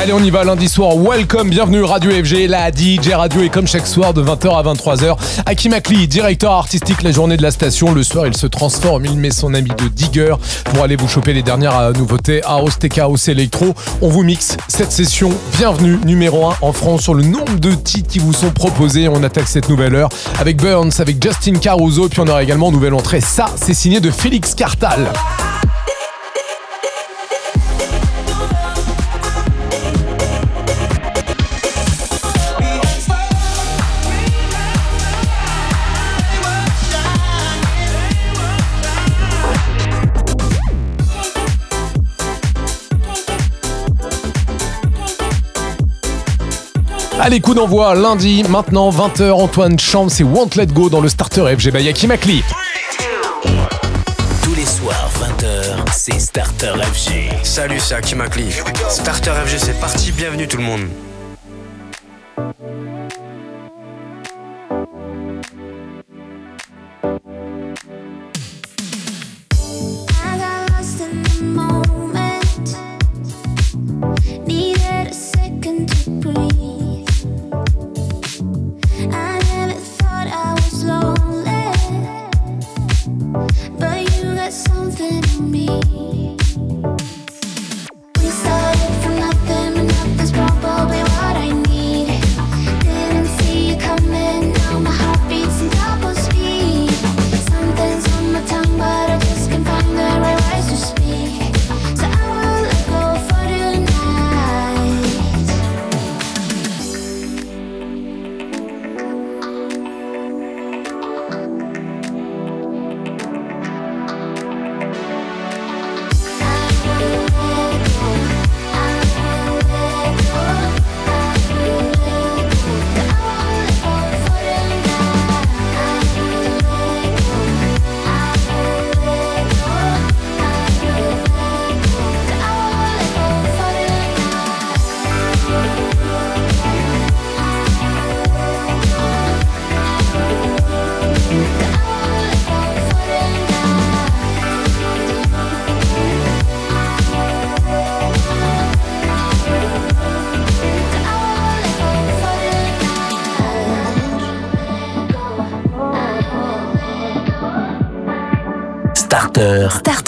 Allez, on y va lundi soir. Welcome, bienvenue Radio FG, la DJ Radio et comme chaque soir de 20h à 23h, Hakim Akli, directeur artistique la journée de la station. Le soir, il se transforme, il met son ami de Digger pour aller vous choper les dernières euh, nouveautés House, Tech House, Electro. On vous mixe cette session. Bienvenue numéro 1 en France sur le nombre de titres qui vous sont proposés. On attaque cette nouvelle heure avec Burns, avec Justin Caruso, puis on aura également nouvelle entrée. Ça, c'est signé de Félix Cartal. Allez, coup d'envoi lundi, maintenant 20h, Antoine Champ, c'est Won't Let Go dans le starter FG Bayaki Makli. Tous les soirs, 20h, c'est Starter FG. Salut, c'est Hakim Akli. Starter FG, c'est parti. Bienvenue tout le monde. Me.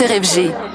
Starter. FG.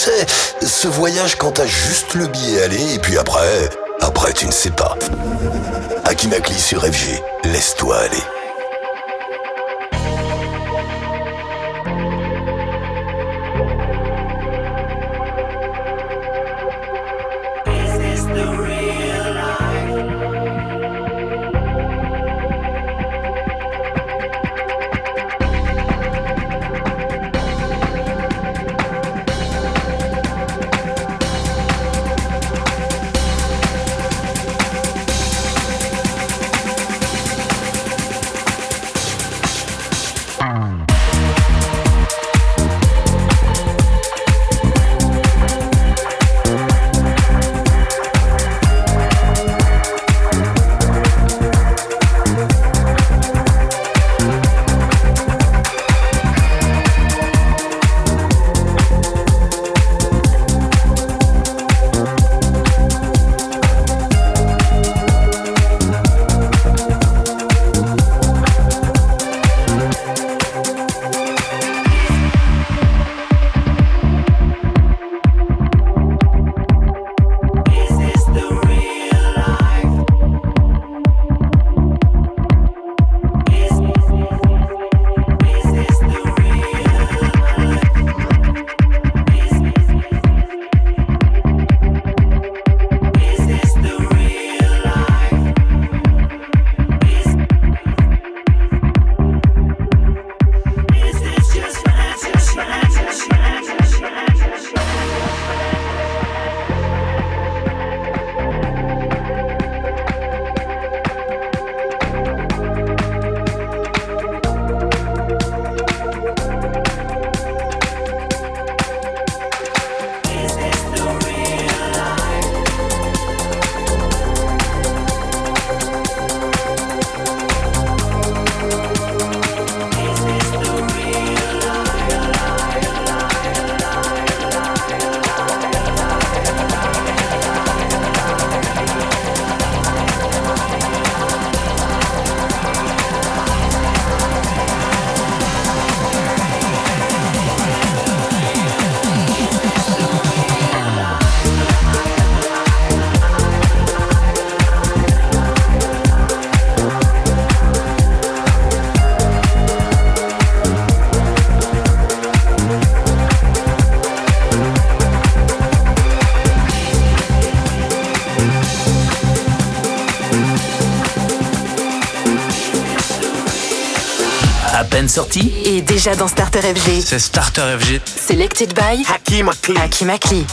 Sais, ce voyage quand t'as juste le billet aller et puis après, après tu ne sais pas. Hakim Akli sur FG, laisse-toi aller. Et déjà dans Starter FG. C'est Starter FG. Selected by Hakim Akli. Hakim Akli.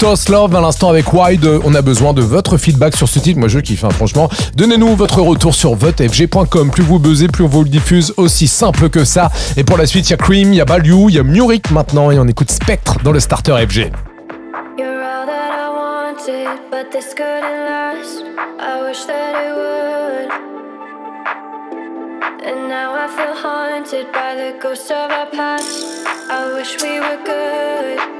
Toss Love à l'instant avec Wide. On a besoin de votre feedback sur ce titre. Moi, je kiffe, hein, franchement. Donnez-nous votre retour sur votefg.com. Plus vous buzzez, plus on vous le diffuse. Aussi simple que ça. Et pour la suite, il y a Cream, il y a Balю, il y a Murik maintenant. Et on écoute Spectre dans le starter FG. And now I feel haunted by the ghosts of our past. I wish we were good.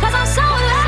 Cause I'm so in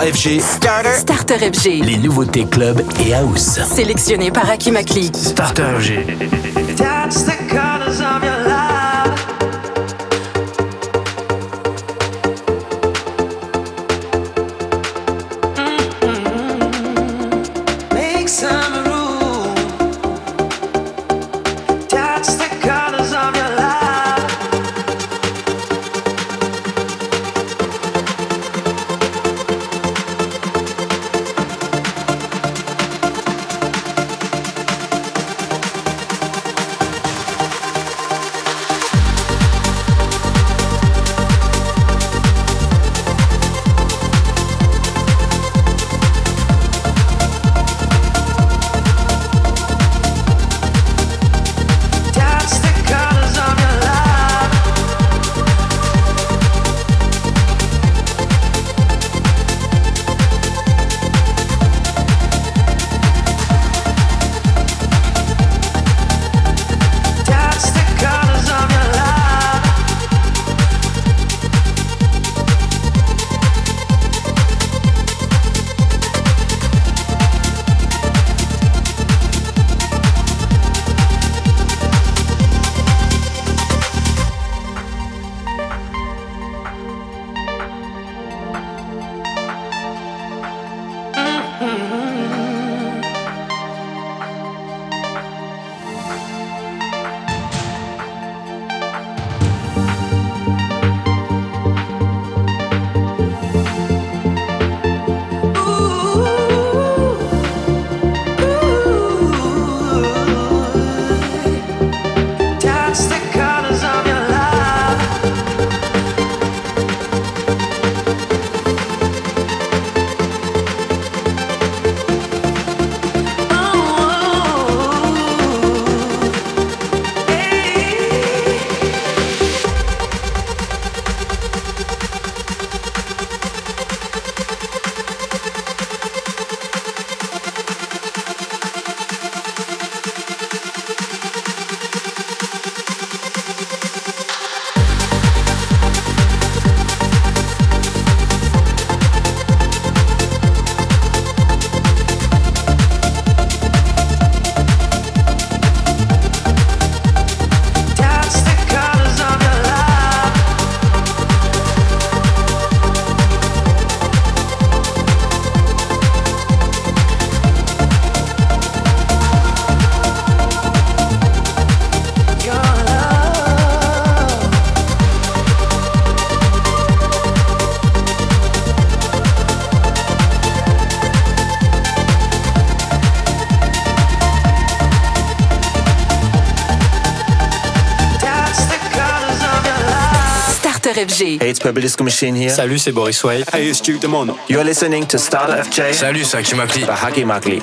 FG. Starter. Starter FG. Les nouveautés club et house. Sélectionné par Akimakli. Starter FG. FG. Hey, it's Publisco Machine here. Salut, c'est Boris Way. Hey, it's Duke Demono. You're listening to Starter FJ. Salut, c'est Akimakli. Makli. Bahagi Makli.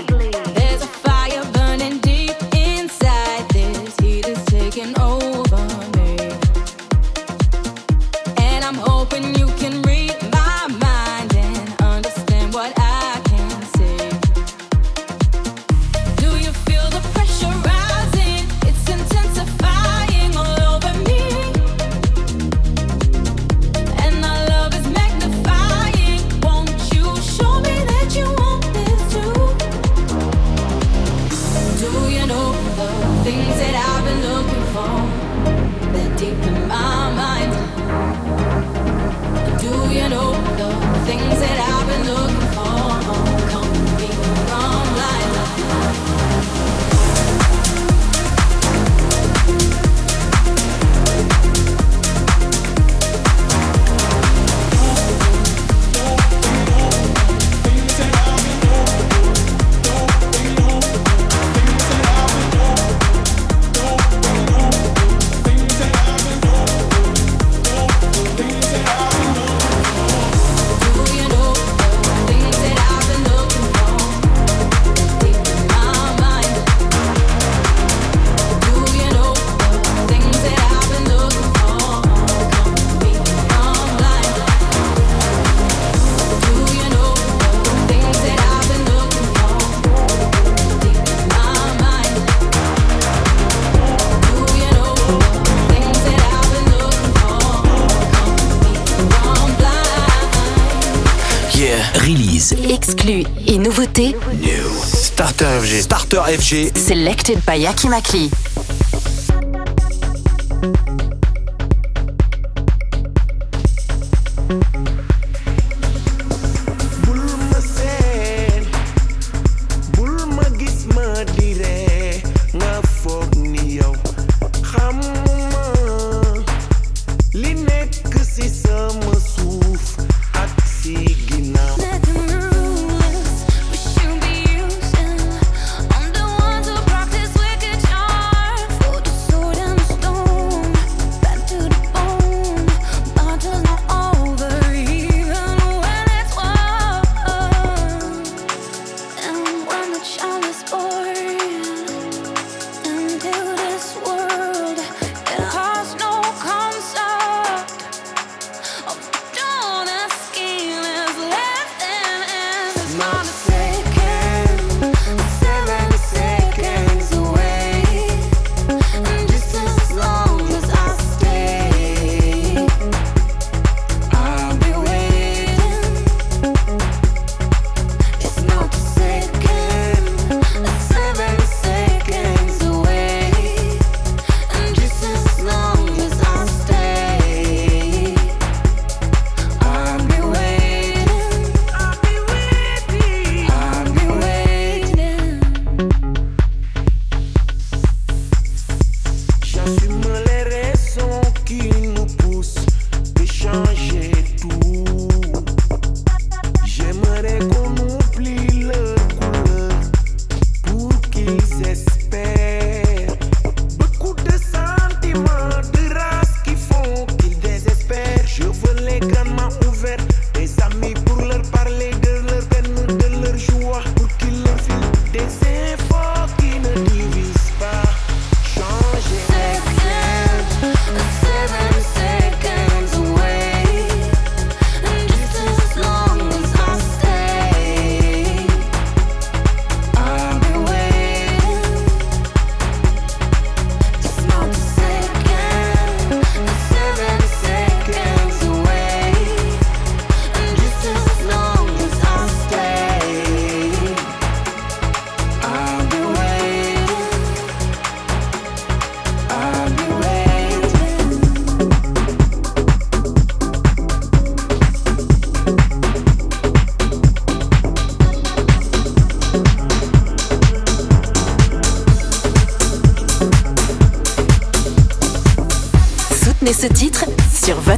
Selected by Yaki Makli.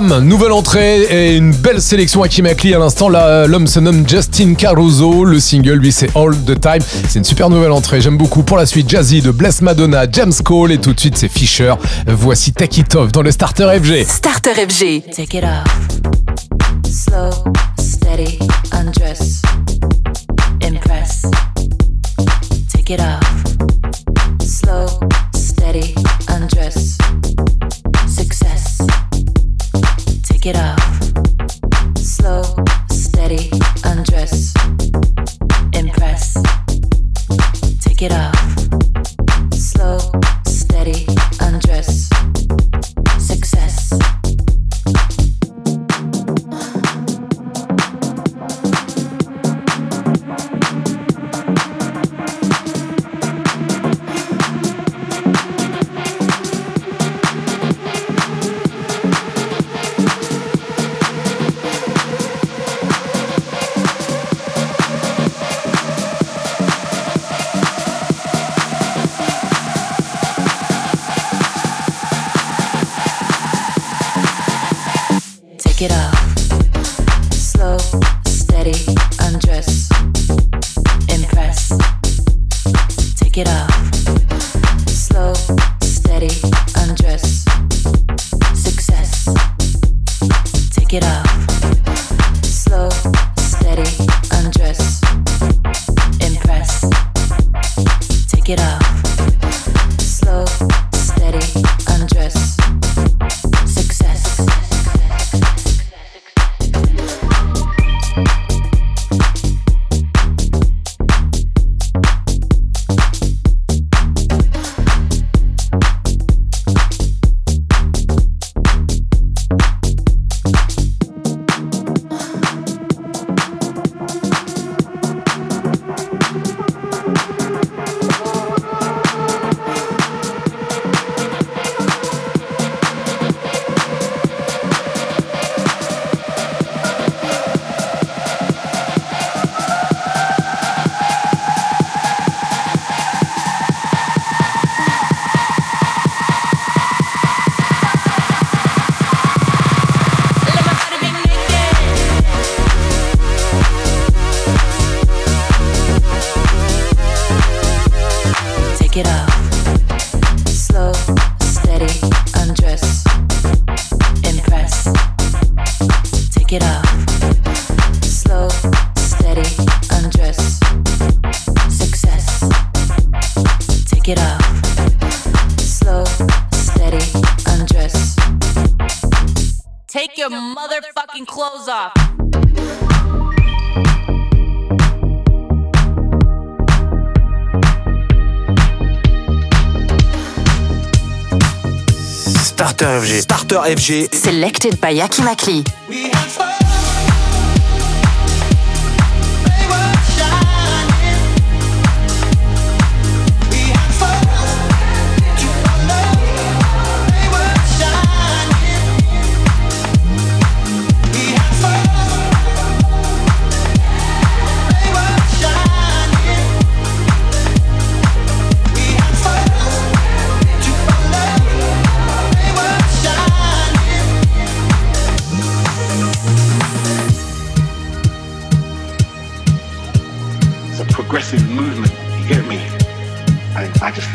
Nouvelle entrée et une belle sélection à Kimakli à l'instant. Euh, l'homme se nomme Justin Caruso. Le single, lui, c'est All the Time. C'est une super nouvelle entrée. J'aime beaucoup. Pour la suite, Jazzy de Bless Madonna, James Cole et tout de suite, c'est Fisher. Voici Take It Off dans le Starter FG. Starter FG. Take it off. Slow, steady, undress. Impress. Take it off. FG. Selected by Yaki Makli.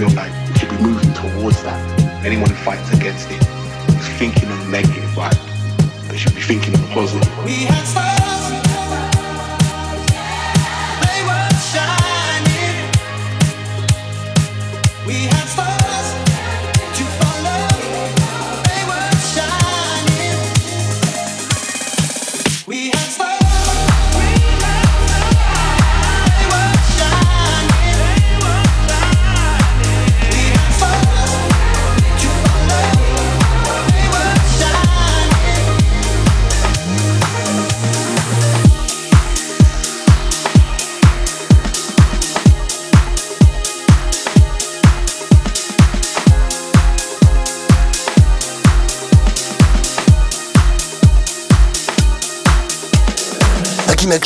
feel like we should be moving towards that. Anyone who fights against it is thinking of negative right? They should be thinking of positive.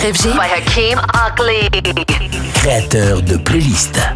sur FG by Hakim Ackley. Créateur de playlists.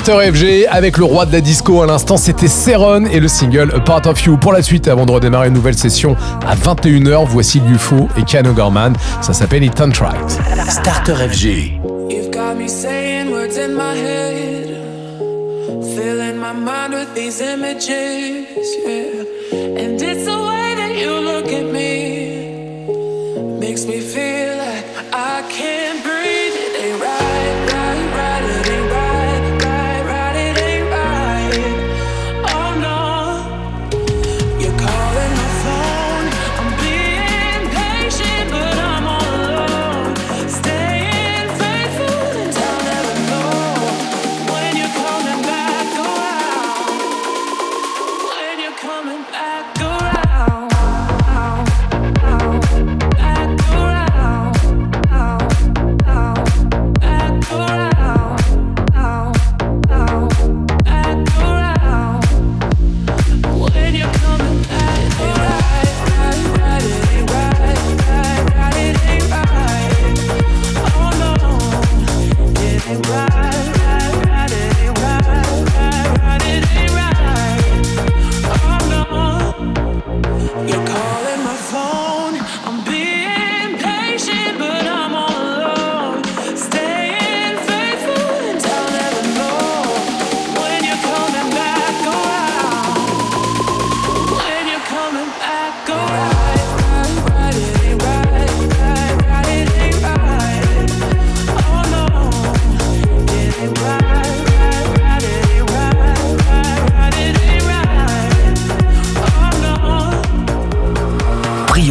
Starter FG avec le roi de la disco à l'instant, c'était Seron et le single A Part of You. Pour la suite, avant de redémarrer une nouvelle session à 21h, voici Lufo et Ken O'Gorman. Ça s'appelle It Untried. Starter FG.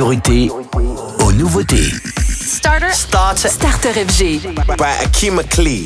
priorité aux nouveautés. Starter. Starter. Starter FG. By Akim McLean.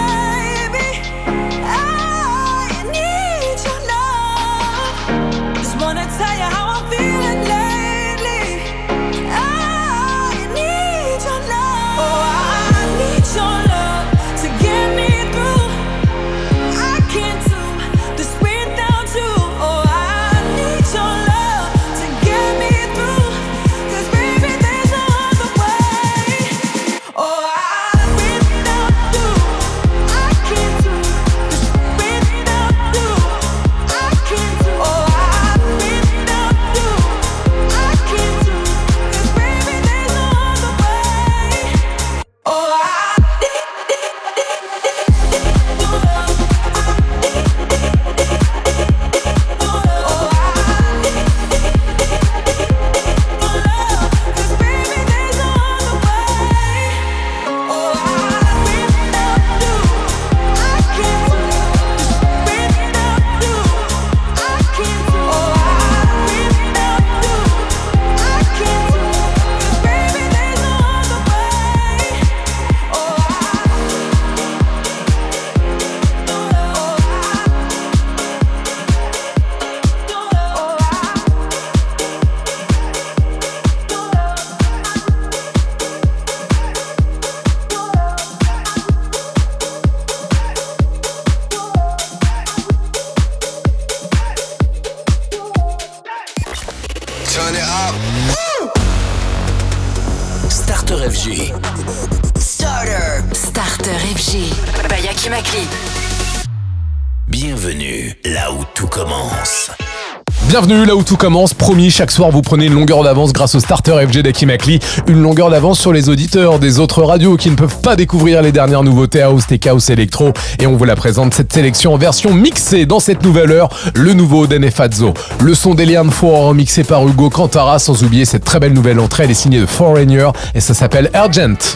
Là où tout commence. Promis, chaque soir vous prenez une longueur d'avance grâce au starter FG d'Akimakli. Une longueur d'avance sur les auditeurs des autres radios qui ne peuvent pas découvrir les dernières nouveautés house, tech house, électro. Et on vous la présente cette sélection en version mixée dans cette nouvelle heure. Le nouveau d'Enefazzo. Le son d'Eliane Four mixé par Hugo Cantara. Sans oublier cette très belle nouvelle entrée. Elle est signée de Foreigner et ça s'appelle Urgent.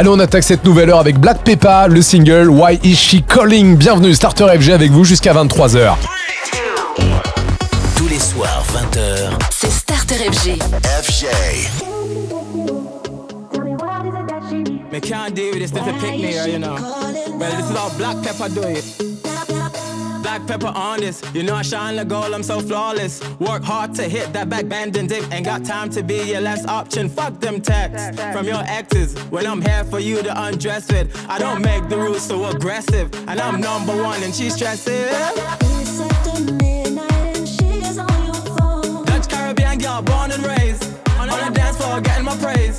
Allez, on attaque cette nouvelle heure avec Black Peppa, le single Why Is She Calling? Bienvenue, Starter FG avec vous jusqu'à 23h. Tous les soirs, 20h. C'est Starter FG. FJ. Me can't this, this a picnic, you know. Well, this is how Black Pepper do it. Black pepper on this, you know I shine the gold, I'm so flawless. Work hard to hit that back bend and dip. Ain't got time to be your last option. Fuck them texts from your exes when I'm here for you to undress with. I don't make the rules so aggressive, and I'm number one and she's stressing. Dutch Caribbean girl, born and raised on the dance floor, getting my praise.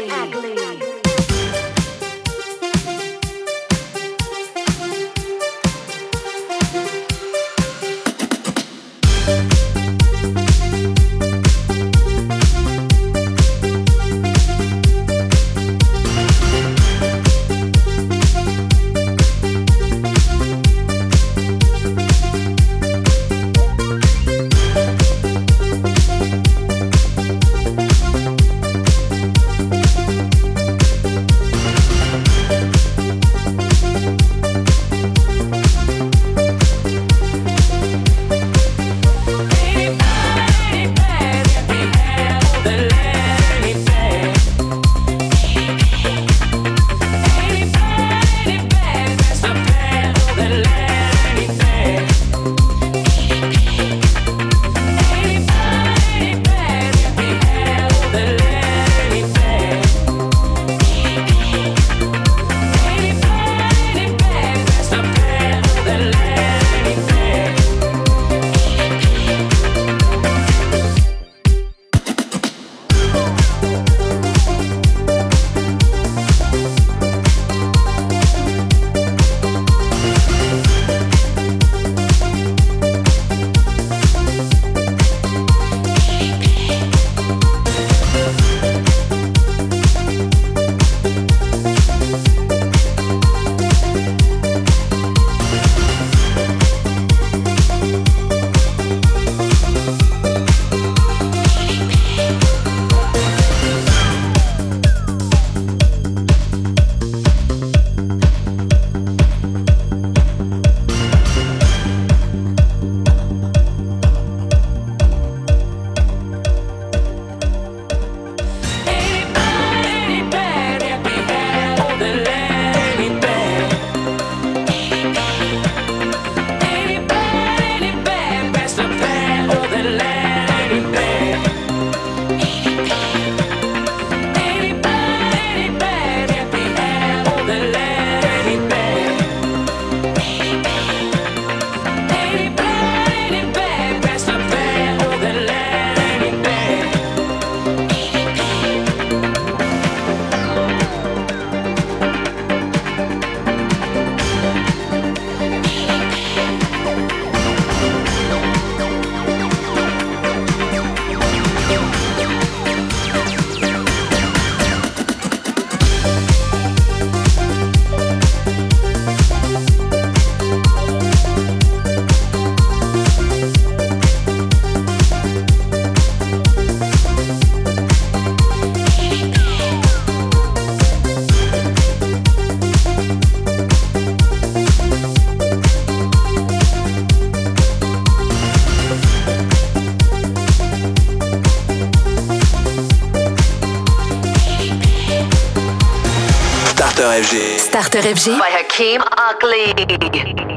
FG. By Hakeem Ugly.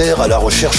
À la recherche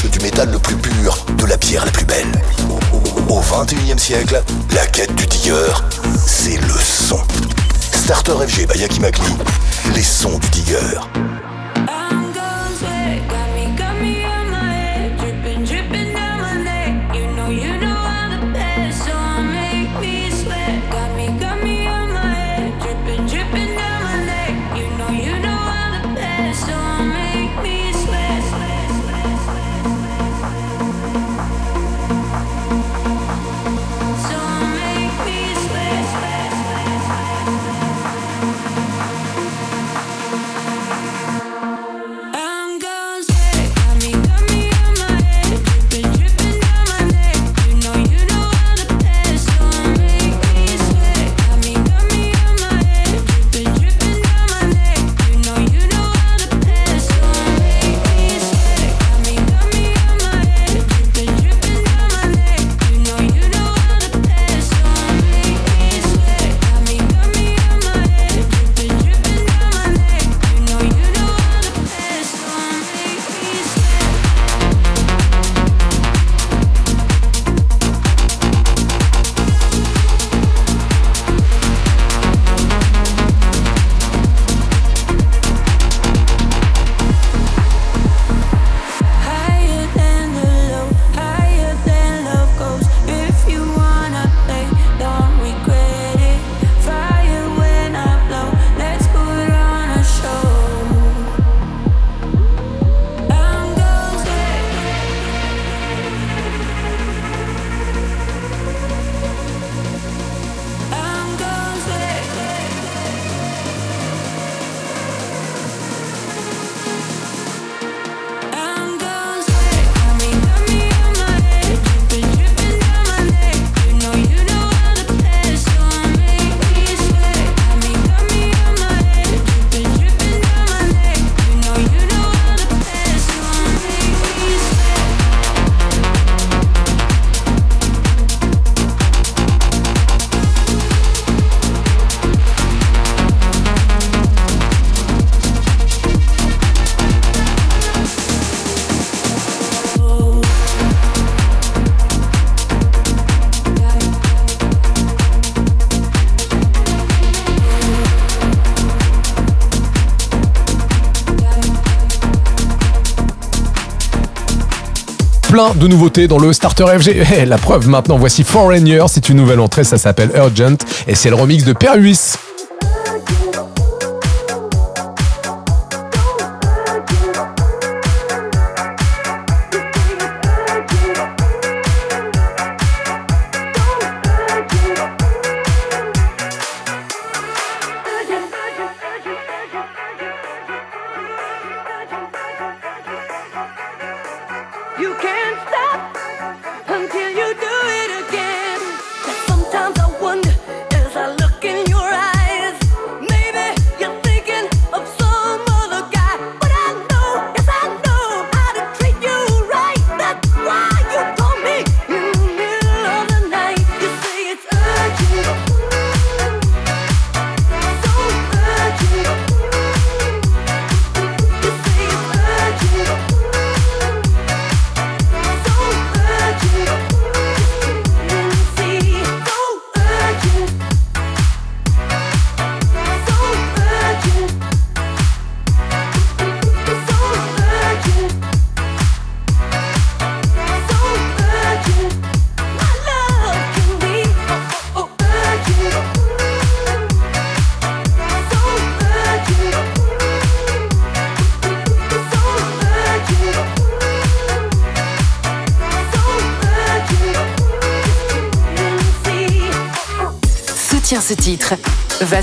de nouveautés dans le starter FG. Eh, la preuve maintenant, voici Foreigner, c'est une nouvelle entrée, ça s'appelle Urgent et c'est le remix de Peruis.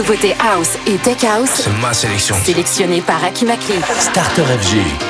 nouveautés house et tech house. Ma sélection. Sélectionnée par Aki Makli. Starter FG.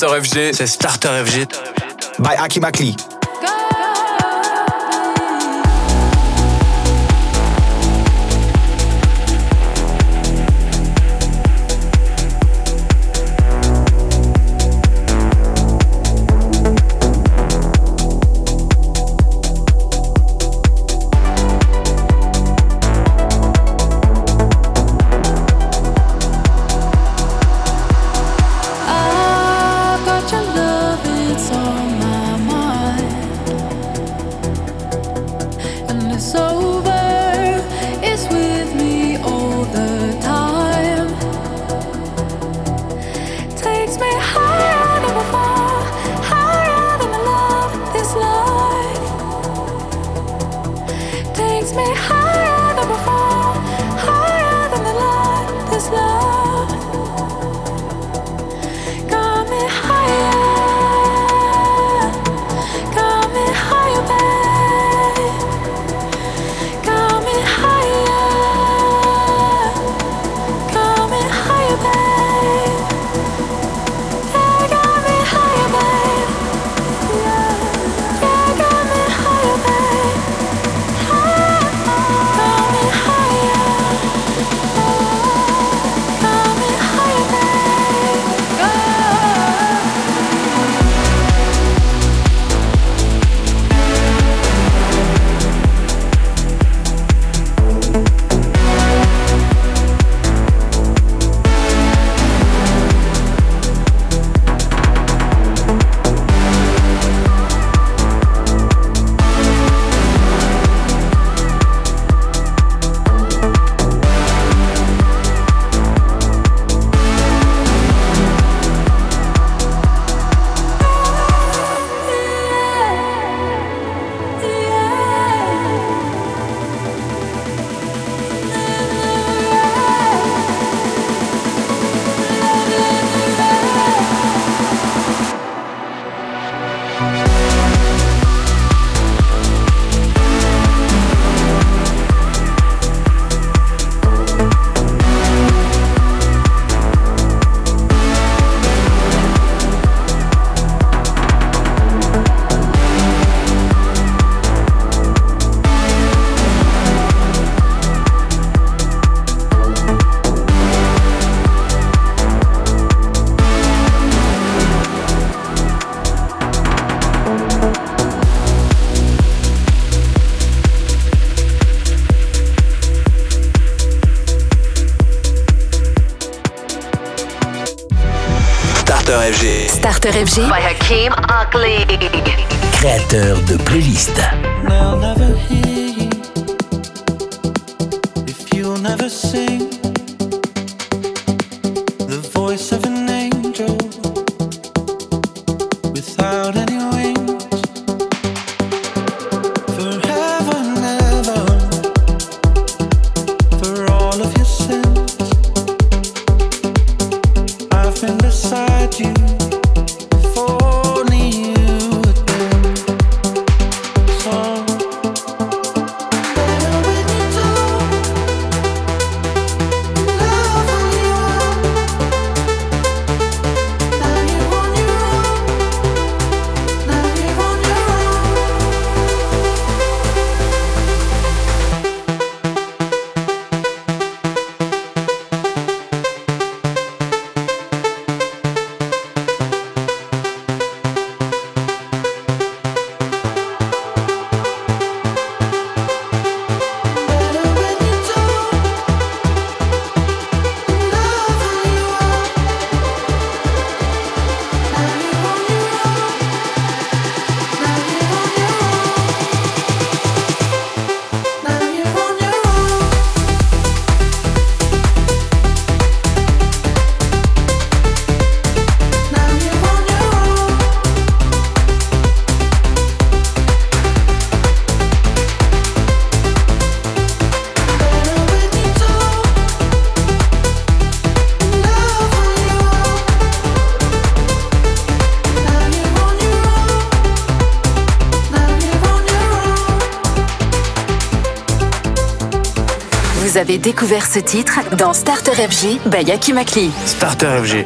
Starter FG. C'est Starter FG. By Aki Makli. sur FG by Hakim Créateur de playlist. découvert ce titre dans Starter FG by Yaki Makli. Starter FG.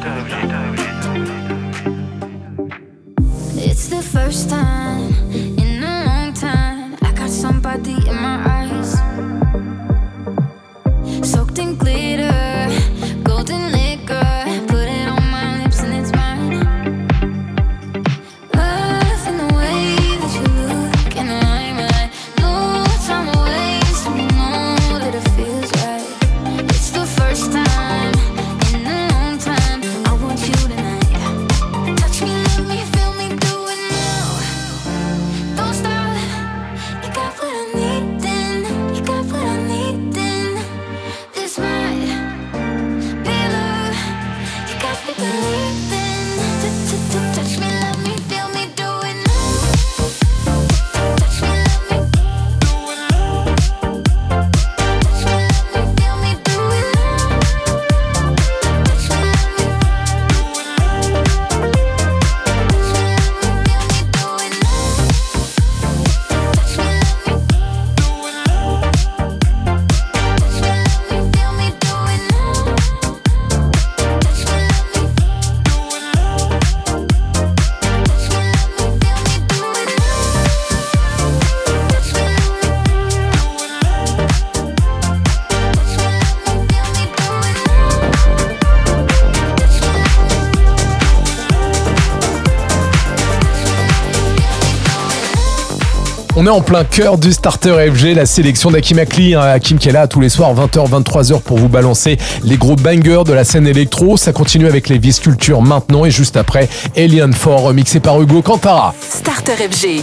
On est en plein cœur du starter FG, la sélection d'Akim Akli. Hein, Akim qui est là tous les soirs 20h, 23h pour vous balancer les gros bangers de la scène électro. Ça continue avec les Vice Culture maintenant et juste après Alien 4 remixé par Hugo Cantara. Starter FG.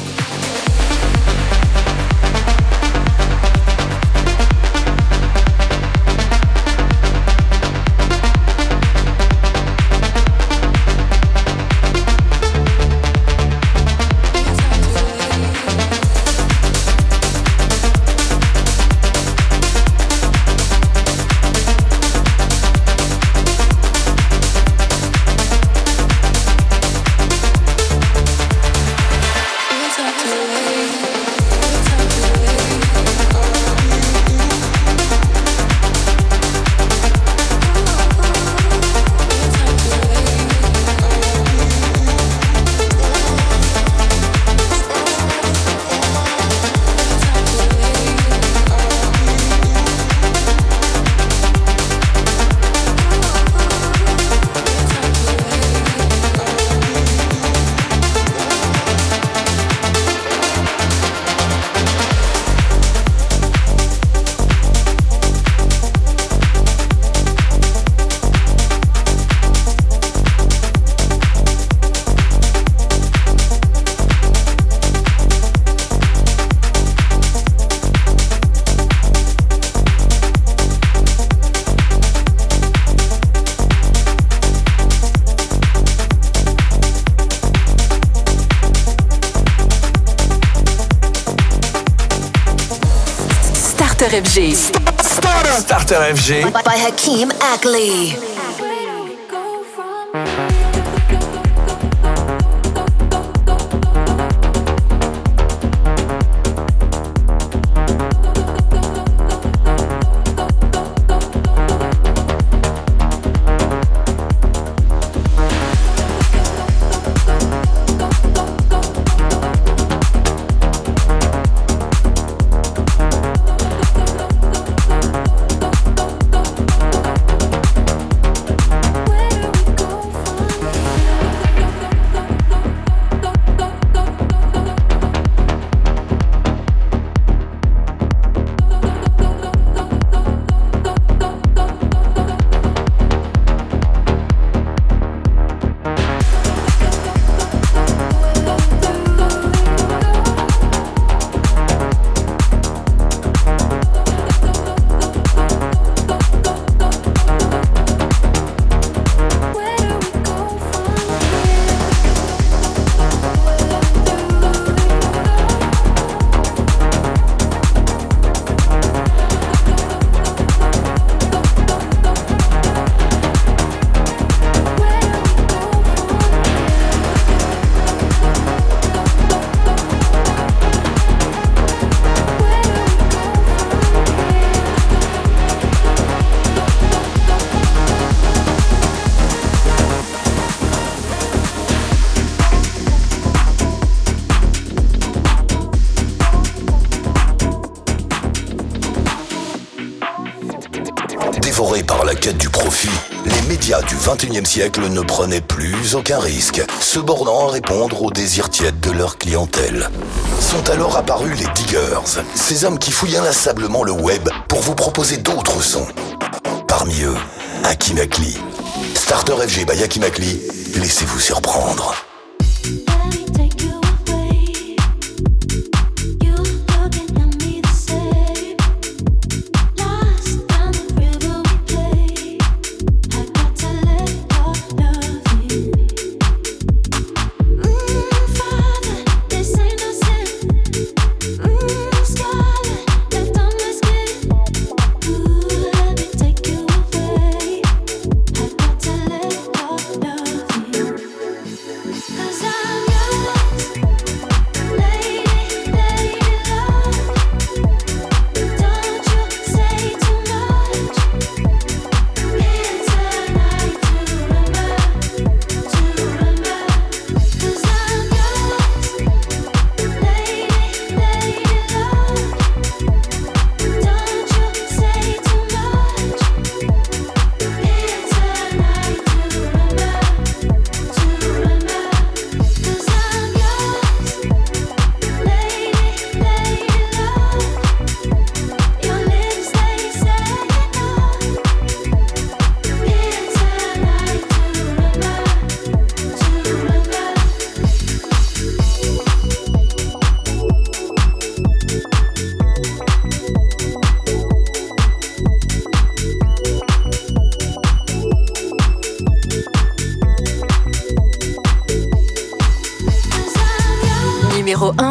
By, by Hakeem Ackley. XXIe siècle ne prenaient plus aucun risque, se bornant à répondre aux désirs tièdes de leur clientèle. Sont alors apparus les diggers, ces hommes qui fouillent inlassablement le web pour vous proposer d'autres sons. Parmi eux, Akimakli. Starter FG by Akimakli, laissez-vous surprendre.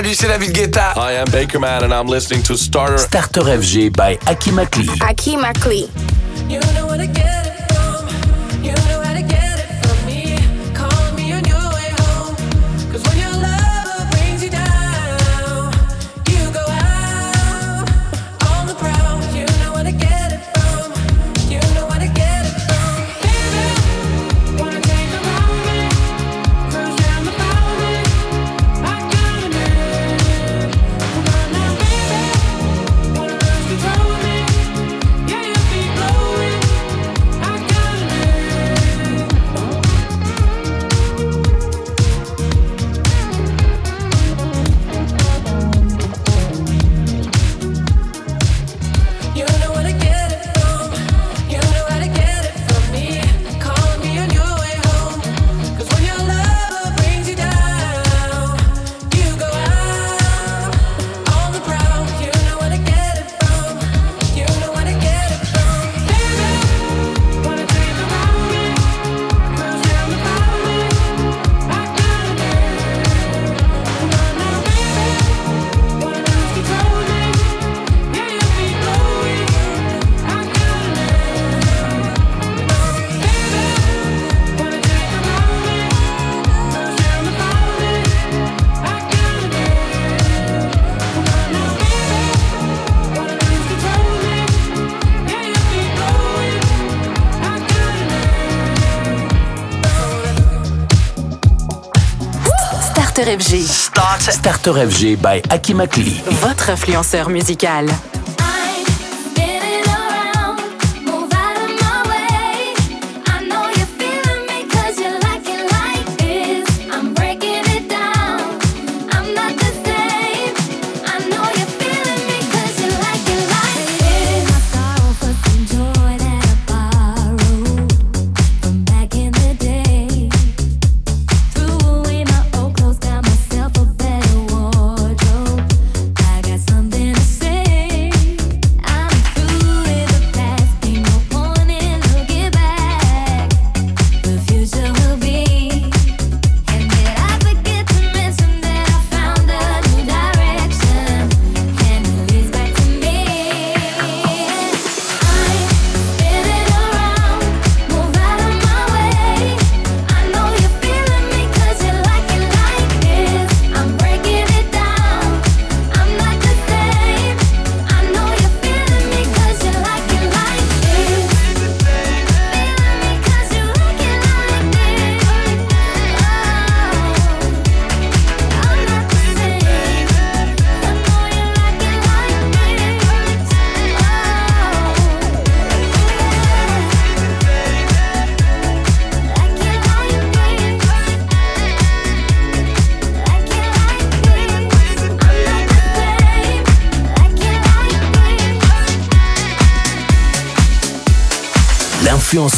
Salut, c'est David Guetta. I am Bakerman and I'm listening to Starter. Starter FG by Aki Makli. Aki Makli. You know what I get. FG. Starter FG by Aki Makli. Votre influenceur musical.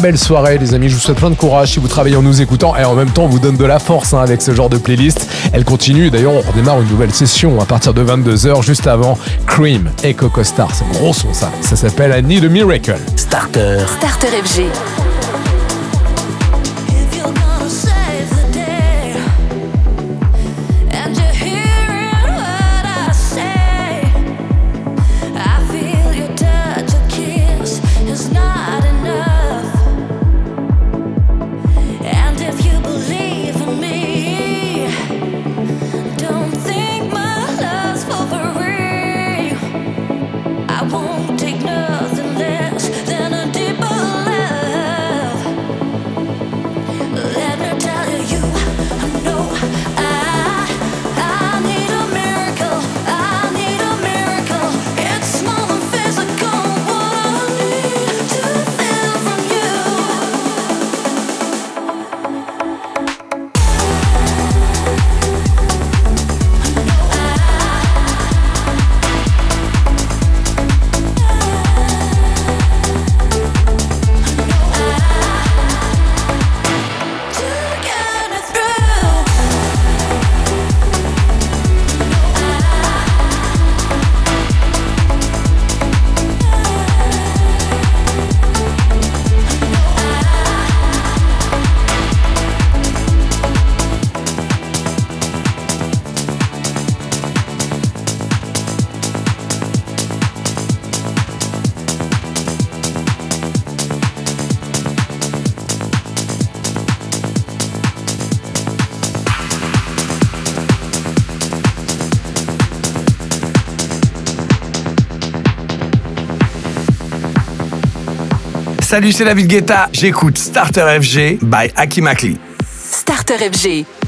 belle soirée, les amis. Je vous souhaite plein de courage si vous travaillez en nous écoutant et en même temps, vous donne de la force hein, avec ce genre de playlist. Elle continue. D'ailleurs, on redémarre une nouvelle session à partir de 22h, juste avant Cream et Coco Star. C'est gros son, ça. Ça s'appelle Annie de Miracle. Starter. Starter FG. Salut, c'est David Guetta. J'écoute Starter FG by Aki Makli. Starter FG.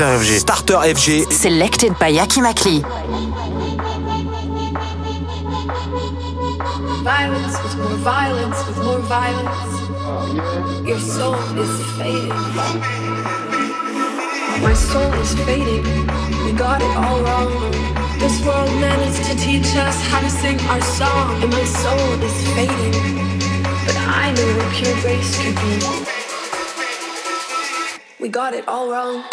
Starter FG. Starter FG. Selected by Aki Makli. Violence with more violence with more violence. Your soul is fading. My soul is fading. We got it all wrong. This world managed to teach us how to sing our song, and my soul is fading. But I know what pure grace could be. We got it all wrong.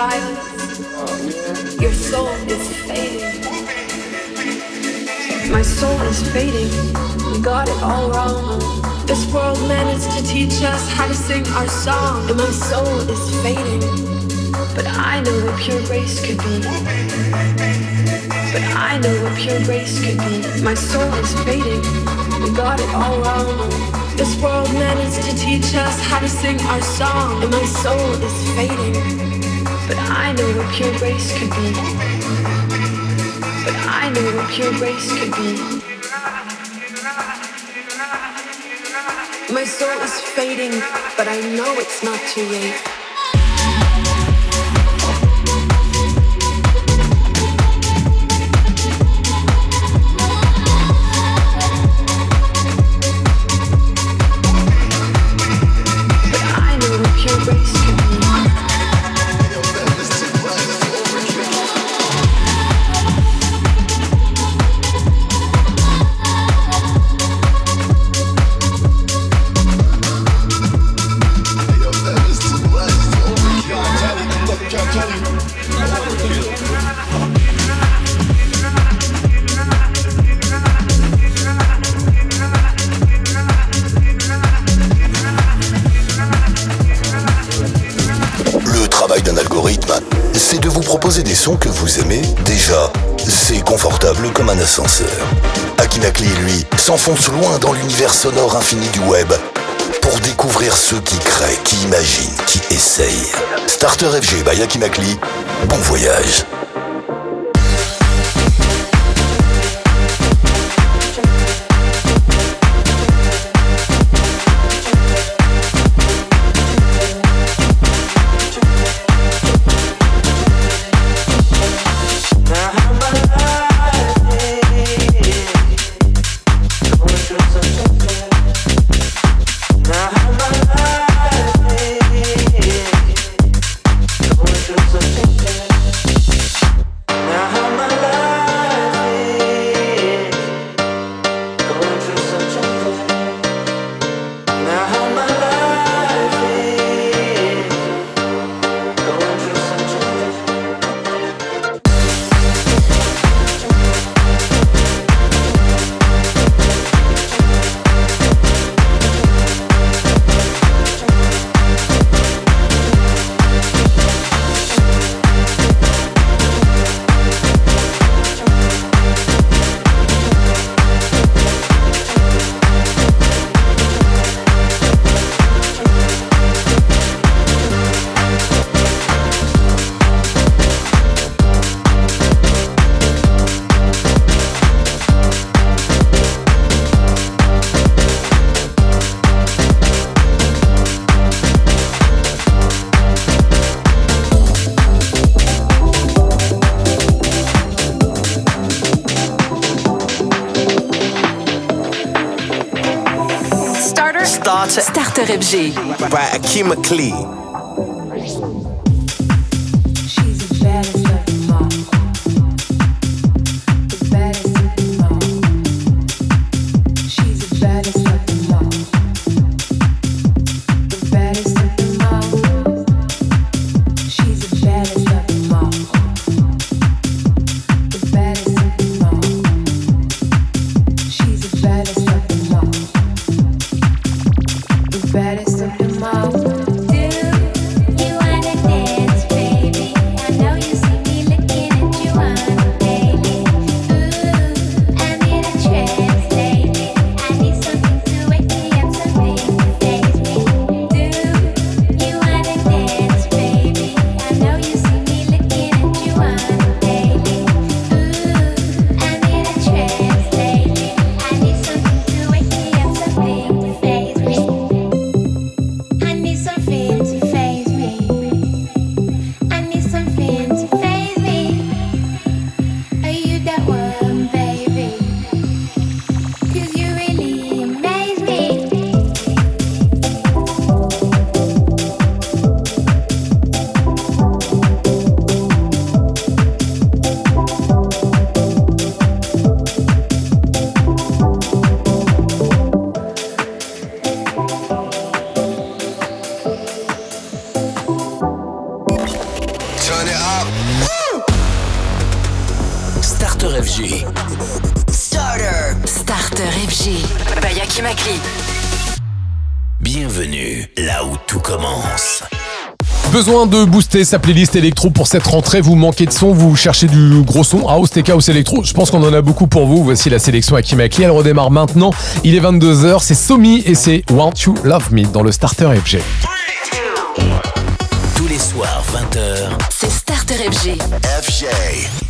Violence. Your soul is fading. My soul is fading. We got it all wrong. This world managed to teach us how to sing our song, and my soul is fading. But I know what pure grace could be. But I know what pure grace could be. My soul is fading. We got it all wrong. This world managed to teach us how to sing our song, and my soul is fading. But I know what pure grace could be. But I know what pure grace could be. My soul is fading, but I know it's not too late. S'enfonce loin dans l'univers sonore infini du web pour découvrir ceux qui créent, qui imaginent, qui essayent. Starter FG by Akimakli, bon voyage. By Akima Klee. de booster sa playlist électro pour cette rentrée. Vous manquez de son, vous cherchez du gros son, ah, house, TK, house électro. Je pense qu'on en a beaucoup pour vous. Voici la sélection Akimakli. Elle redémarre maintenant. Il est 22h. C'est Somi et c'est Want You Love Me dans le Starter FG. Tous les soirs, 20h. C'est Starter FG. FG.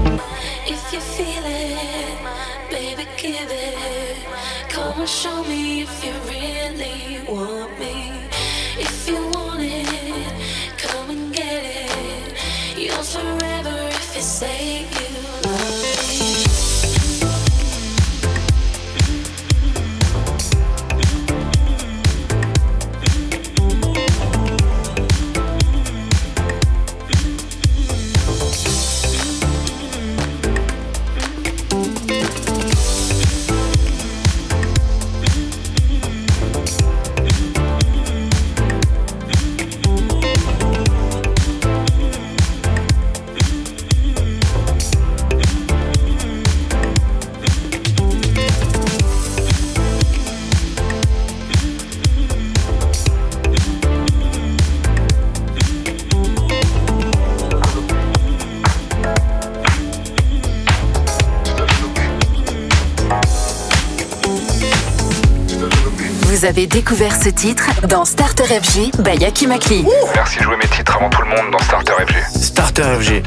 Vous avez découvert ce titre dans Starter FG by Yaki Makli. Merci de jouer mes titres avant tout le monde dans Starter FG. Starter FG.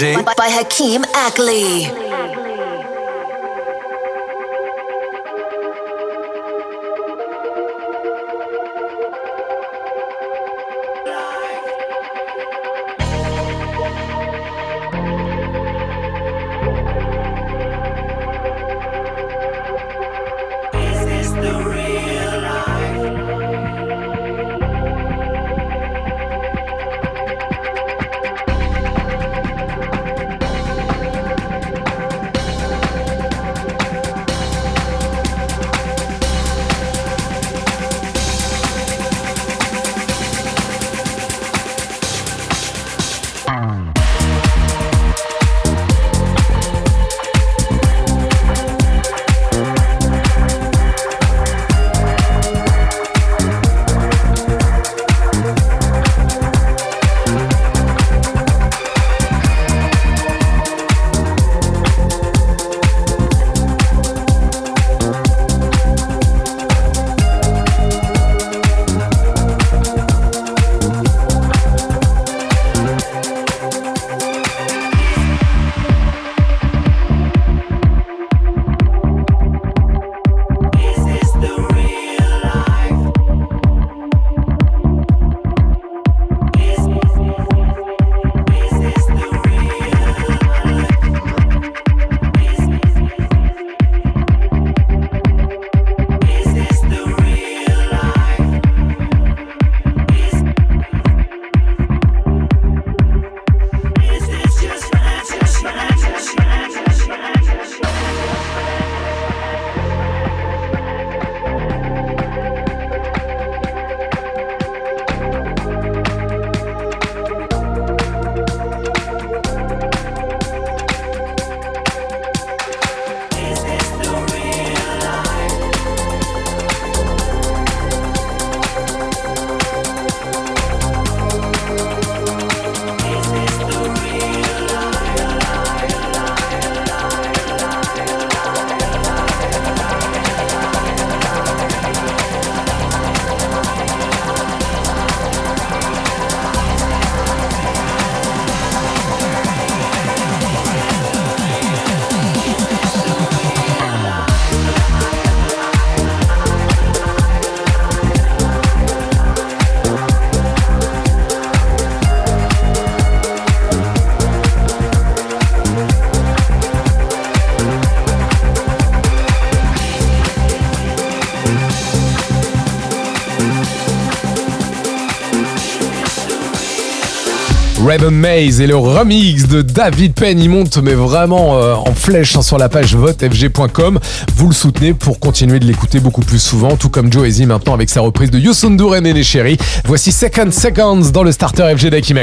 By, Hakeem Ackley. Raven Maze et le remix de David Penn, il monte mais vraiment euh, en flèche hein, sur la page votefg.com. Vous le soutenez pour continuer de l'écouter beaucoup plus souvent, tout comme Joe Easy maintenant avec sa reprise de Yosundur et Nene Chéri. Voici Second Seconds dans le starter FG d'Aki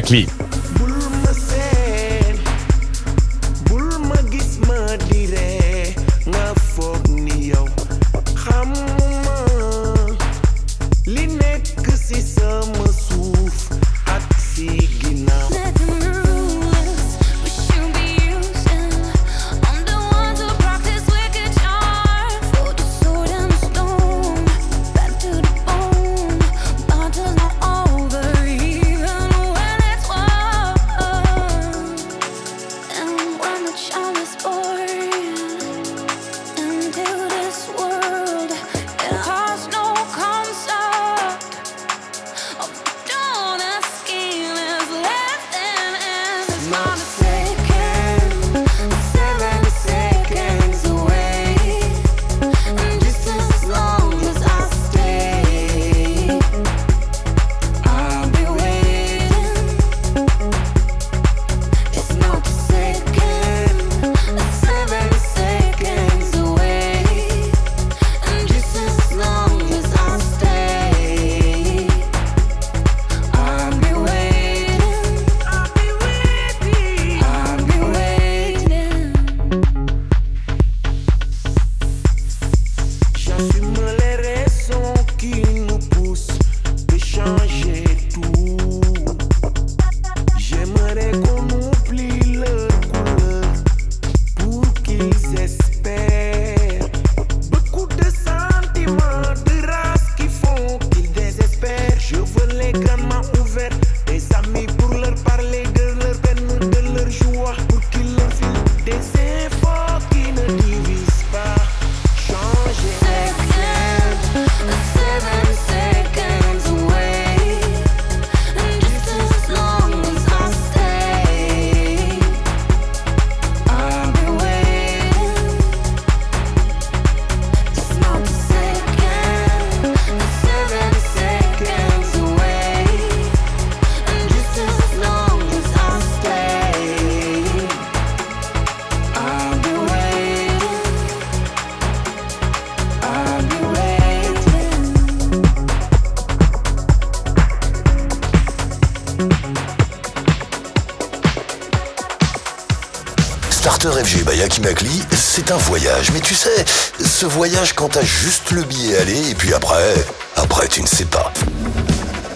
voyage. Mais tu sais, ce voyage quand t'as juste le billet aller et puis après, après tu ne sais pas.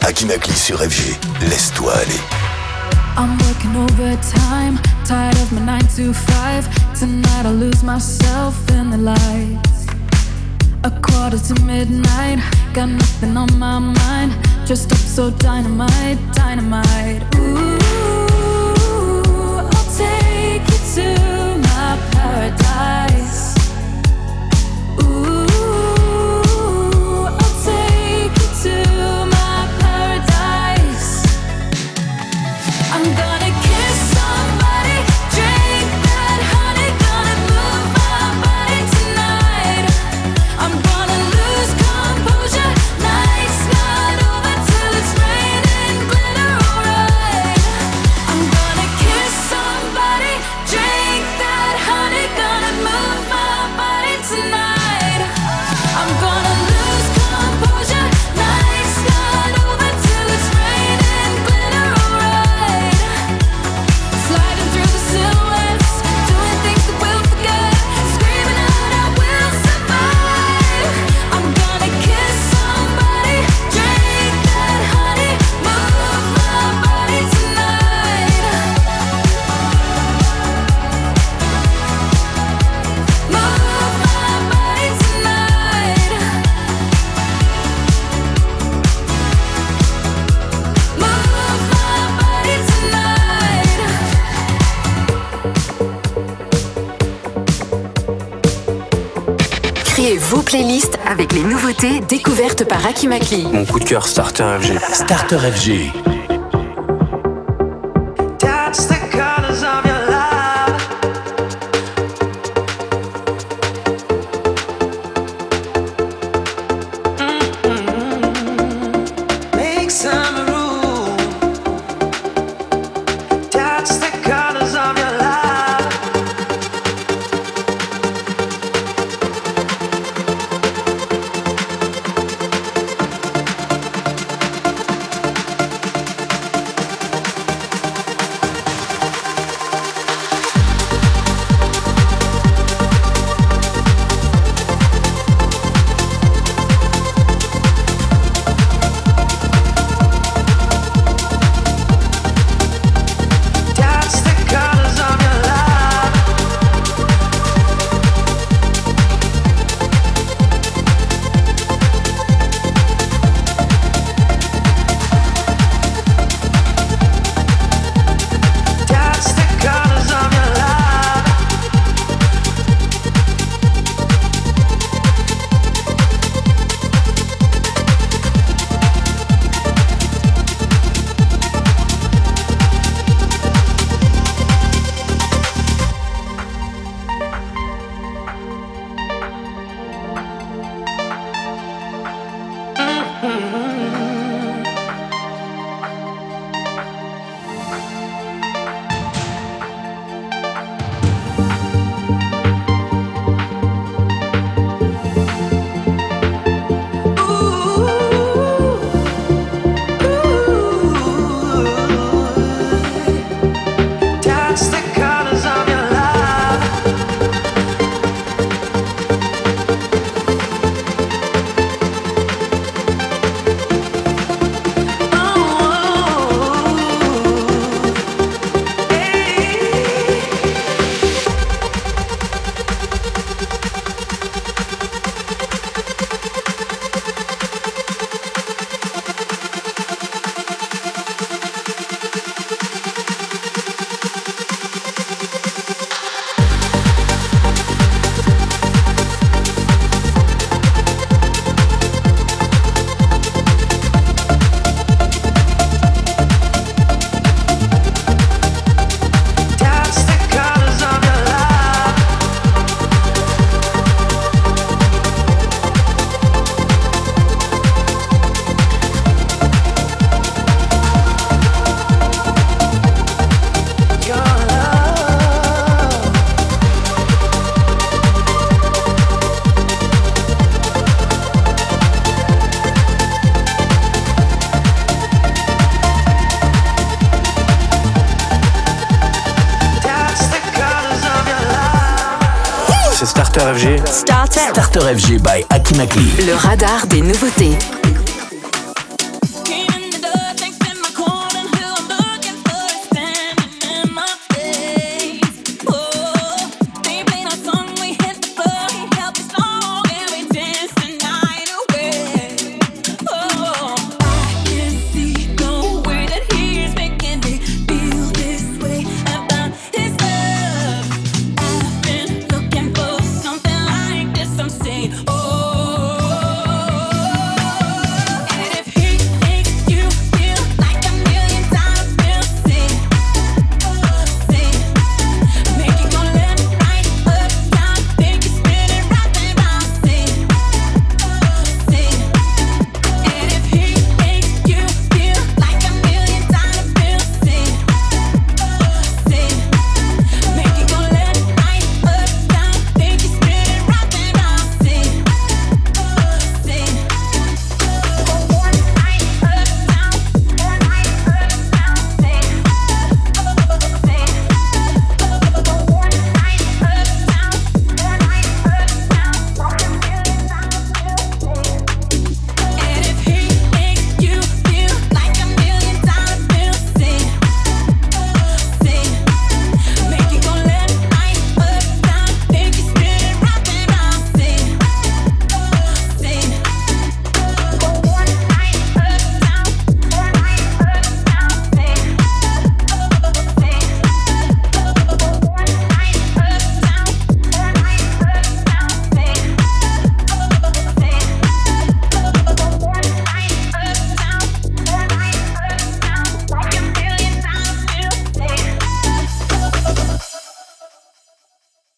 Aki Makli sur FG, laisse-toi aller. I'm working overtime, tired of my 9 to 5. Tonight I lose myself in the lights. A quarter to midnight, got nothing on my mind. Dressed up so dynamite, dynamite. Ooh, I'll take you to Playlists avec les nouveautés découvertes par Akimakli. Mon coup de cœur Starter FG. Starter FG. Starter FG. By Akimakli. Le radar des nouveautés.